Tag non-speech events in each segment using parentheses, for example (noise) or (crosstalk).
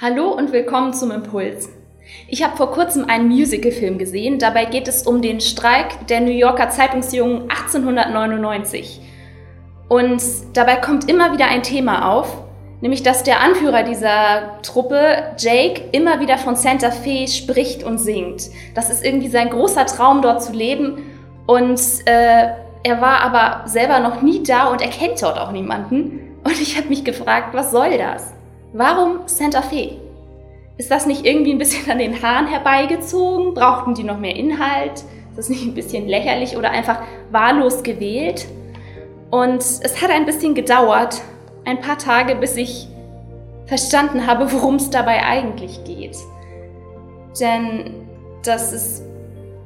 Hallo und willkommen zum Impuls. Ich habe vor kurzem einen Musicalfilm gesehen. Dabei geht es um den Streik der New Yorker Zeitungsjungen 1899. Und dabei kommt immer wieder ein Thema auf, nämlich dass der Anführer dieser Truppe, Jake, immer wieder von Santa Fe spricht und singt. Das ist irgendwie sein großer Traum, dort zu leben. Und äh, er war aber selber noch nie da und er kennt dort auch niemanden. Und ich habe mich gefragt, was soll das? Warum Santa Fe? Ist das nicht irgendwie ein bisschen (laughs) an den Haaren herbeigezogen? Brauchten die noch mehr Inhalt? Ist das nicht ein bisschen lächerlich oder einfach wahllos gewählt? Und es hat ein bisschen gedauert, ein paar Tage, bis ich verstanden habe, worum es dabei eigentlich geht. Denn dass es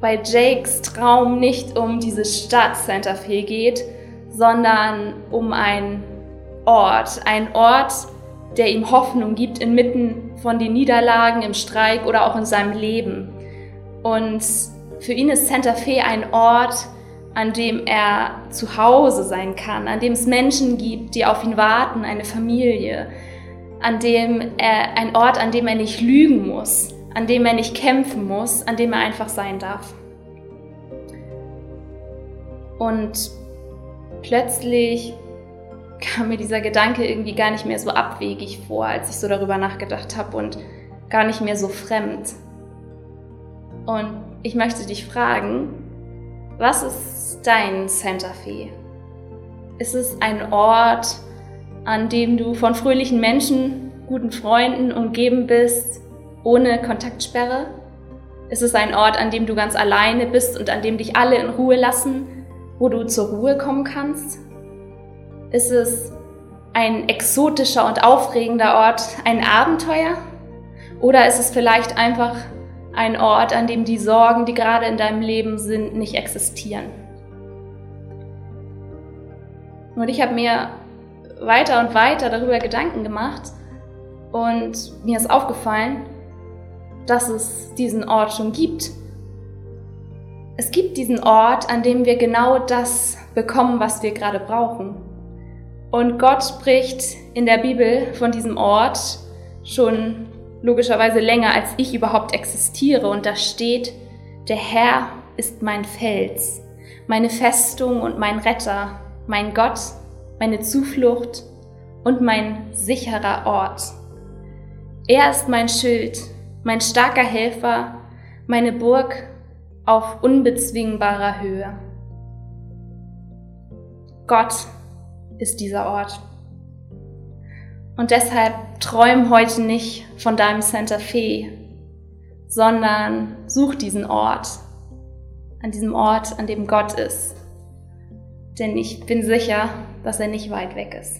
bei Jakes Traum nicht um diese Stadt Santa Fe geht, sondern um einen Ort, ein Ort, der ihm Hoffnung gibt inmitten von den Niederlagen im Streik oder auch in seinem Leben. Und für ihn ist Santa Fe ein Ort, an dem er zu Hause sein kann, an dem es Menschen gibt, die auf ihn warten, eine Familie, an dem er ein Ort, an dem er nicht lügen muss, an dem er nicht kämpfen muss, an dem er einfach sein darf. Und plötzlich kam mir dieser Gedanke irgendwie gar nicht mehr so abwegig vor, als ich so darüber nachgedacht habe und gar nicht mehr so fremd. Und ich möchte dich fragen, was ist dein Santa Fe? Ist es ein Ort, an dem du von fröhlichen Menschen, guten Freunden umgeben bist, ohne Kontaktsperre? Ist es ein Ort, an dem du ganz alleine bist und an dem dich alle in Ruhe lassen, wo du zur Ruhe kommen kannst? Ist es ein exotischer und aufregender Ort, ein Abenteuer? Oder ist es vielleicht einfach ein Ort, an dem die Sorgen, die gerade in deinem Leben sind, nicht existieren? Und ich habe mir weiter und weiter darüber Gedanken gemacht und mir ist aufgefallen, dass es diesen Ort schon gibt. Es gibt diesen Ort, an dem wir genau das bekommen, was wir gerade brauchen. Und Gott spricht in der Bibel von diesem Ort schon logischerweise länger, als ich überhaupt existiere. Und da steht, der Herr ist mein Fels, meine Festung und mein Retter, mein Gott, meine Zuflucht und mein sicherer Ort. Er ist mein Schild, mein starker Helfer, meine Burg auf unbezwingbarer Höhe. Gott ist dieser Ort. Und deshalb träum heute nicht von deinem Santa Fe, sondern such diesen Ort, an diesem Ort, an dem Gott ist. Denn ich bin sicher, dass er nicht weit weg ist.